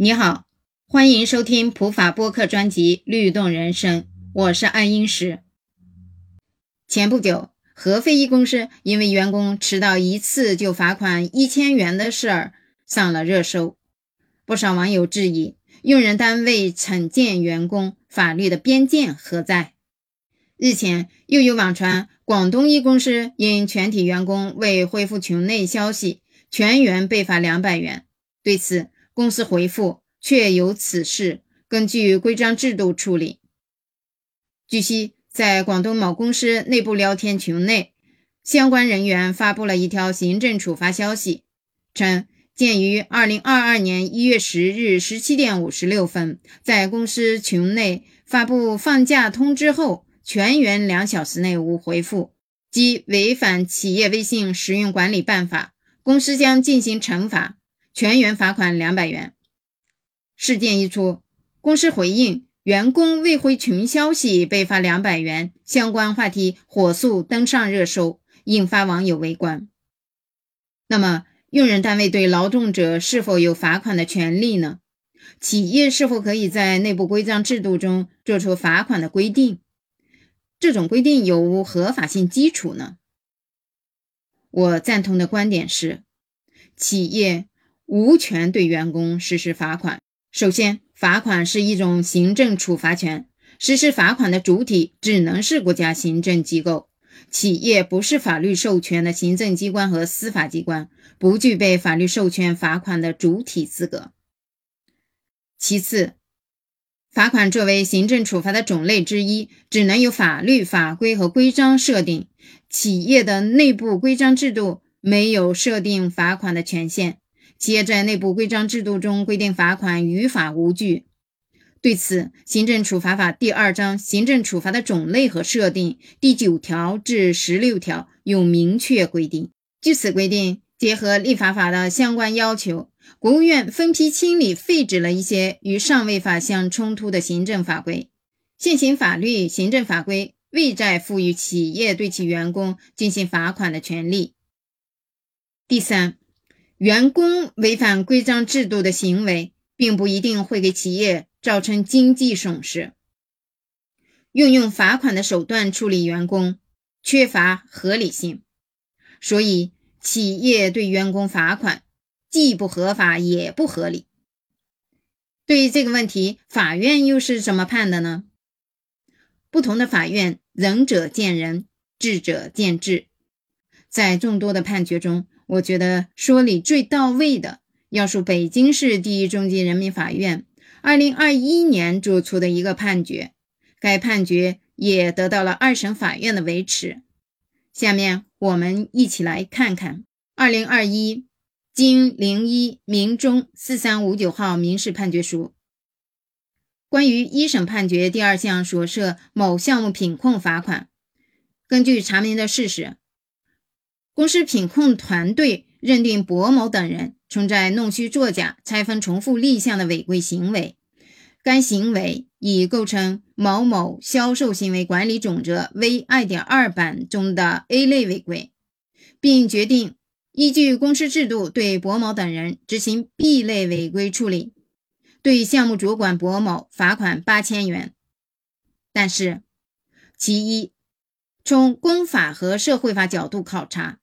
你好，欢迎收听普法播客专辑《律动人生》，我是爱英石。前不久，合肥一公司因为员工迟到一次就罚款一千元的事儿上了热搜，不少网友质疑用人单位惩戒员工法律的边界何在？日前，又有网传广东一公司因全体员工未回复群内消息，全员被罚两百元。对此，公司回复确有此事，根据规章制度处理。据悉，在广东某公司内部聊天群内，相关人员发布了一条行政处罚消息，称鉴于二零二二年一月十日十七点五十六分在公司群内发布放假通知后，全员两小时内无回复，即违反企业微信使用管理办法，公司将进行惩罚。全员罚款两百元。事件一出，公司回应员工未回群消息被罚两百元，相关话题火速登上热搜，引发网友围观。那么，用人单位对劳动者是否有罚款的权利呢？企业是否可以在内部规章制度中作出罚款的规定？这种规定有无合法性基础呢？我赞同的观点是，企业。无权对员工实施罚款。首先，罚款是一种行政处罚权，实施罚款的主体只能是国家行政机构，企业不是法律授权的行政机关和司法机关，不具备法律授权罚款的主体资格。其次，罚款作为行政处罚的种类之一，只能由法律法规和规章设定，企业的内部规章制度没有设定罚款的权限。企业在内部规章制度中规定罚款于法无据。对此，《行政处罚法》第二章行政处罚的种类和设定第九条至十六条有明确规定。据此规定，结合立法法的相关要求，国务院分批清理废止了一些与上位法相冲突的行政法规。现行法律、行政法规未再赋予企业对其员工进行罚款的权利。第三。员工违反规章制度的行为，并不一定会给企业造成经济损失。运用罚款的手段处理员工，缺乏合理性，所以企业对员工罚款既不合法也不合理。对于这个问题，法院又是怎么判的呢？不同的法院，仁者见仁，智者见智。在众多的判决中，我觉得说理最到位的，要数北京市第一中级人民法院二零二一年作出的一个判决，该判决也得到了二审法院的维持。下面我们一起来看看二零二一经零一民中四三五九号民事判决书关于一审判决第二项所涉某项目品控罚款，根据查明的事实。公司品控团队认定薄某等人存在弄虚作假、拆分重复立项的违规行为，该行为已构成某某销售行为管理总则 V 二点二版中的 A 类违规，并决定依据公司制度对薄某等人执行 B 类违规处理，对项目主管薄某罚款八千元。但是，其一，从公法和社会法角度考察。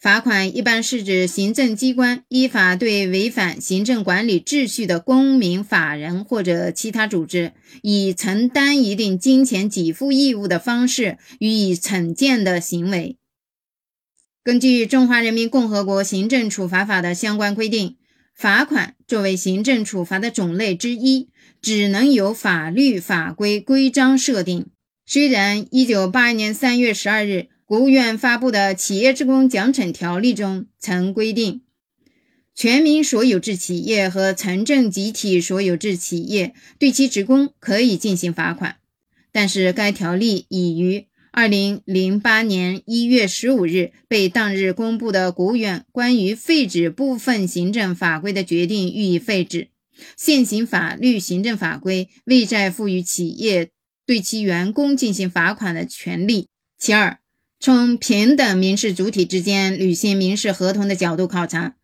罚款一般是指行政机关依法对违反行政管理秩序的公民、法人或者其他组织，以承担一定金钱给付义务的方式予以惩戒的行为。根据《中华人民共和国行政处罚法》的相关规定，罚款作为行政处罚的种类之一，只能由法律法规规章设定。虽然1982年3月12日。国务院发布的《企业职工奖惩条例》中曾规定，全民所有制企业和城镇集体所有制企业对其职工可以进行罚款，但是该条例已于二零零八年一月十五日被当日公布的国务院关于废止部分行政法规的决定予以废止，现行法律、行政法规未再赋予企业对其员工进行罚款的权利。其二。从平等民事主体之间履行民事合同的角度考察，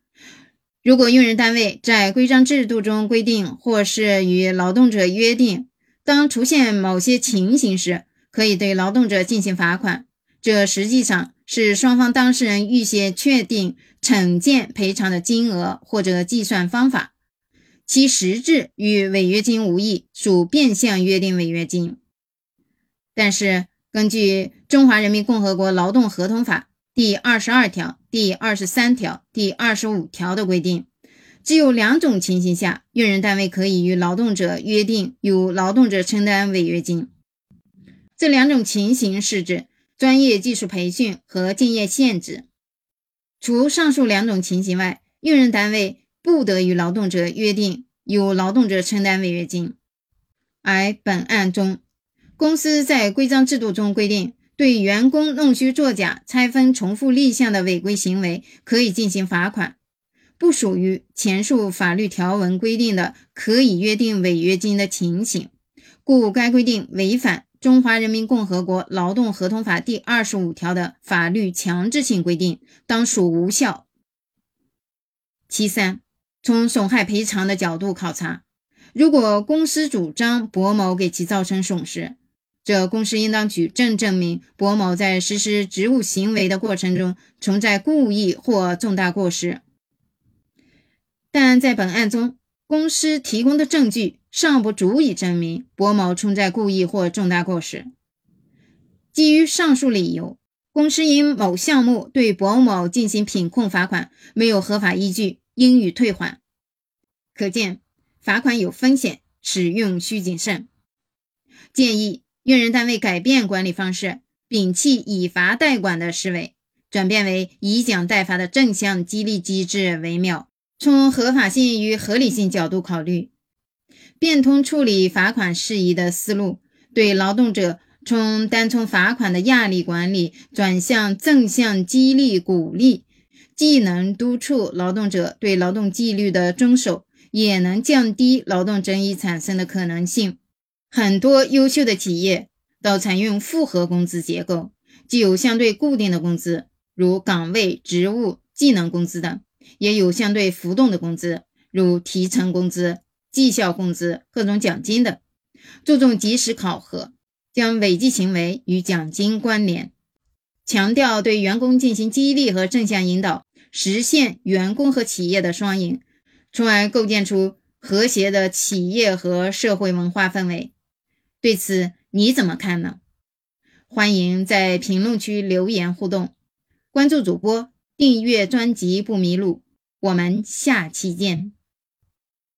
如果用人单位在规章制度中规定，或是与劳动者约定，当出现某些情形时，可以对劳动者进行罚款，这实际上是双方当事人预先确定惩戒赔偿的金额或者计算方法，其实质与违约金无异，属变相约定违约金。但是，根据《中华人民共和国劳动合同法》第二十二条、第二十三条、第二十五条的规定，只有两种情形下，用人单位可以与劳动者约定由劳动者承担违约金。这两种情形是指专业技术培训和竞业限制。除上述两种情形外，用人单位不得与劳动者约定由劳动者承担违约金。而本案中，公司在规章制度中规定，对员工弄虚作假、拆分重复立项的违规行为，可以进行罚款，不属于前述法律条文规定的可以约定违约金的情形，故该规定违反《中华人民共和国劳动合同法》第二十五条的法律强制性规定，当属无效。其三，从损害赔偿的角度考察，如果公司主张博某给其造成损失，这公司应当举证证明博某在实施职务行为的过程中存在故意或重大过失。但在本案中，公司提供的证据尚不足以证明博某存在故意或重大过失。基于上述理由，公司因某项目对博某进行品控罚款没有合法依据，应予退还。可见，罚款有风险，使用需谨慎。建议。用人单位改变管理方式，摒弃以罚代管的思维，转变为以奖代罚的正向激励机制为妙。从合法性与合理性角度考虑，变通处理罚款事宜的思路，对劳动者从单从罚款的压力管理转向正向激励鼓励，既能督促劳动者对劳动纪律的遵守，也能降低劳动争议产生的可能性。很多优秀的企业都采用复合工资结构，既有相对固定的工资，如岗位、职务、技能工资等，也有相对浮动的工资，如提成工资、绩效工资、各种奖金等。注重及时考核，将违纪行为与奖金关联，强调对员工进行激励和正向引导，实现员工和企业的双赢，从而构建出和谐的企业和社会文化氛围。对此你怎么看呢？欢迎在评论区留言互动，关注主播，订阅专辑不迷路。我们下期见。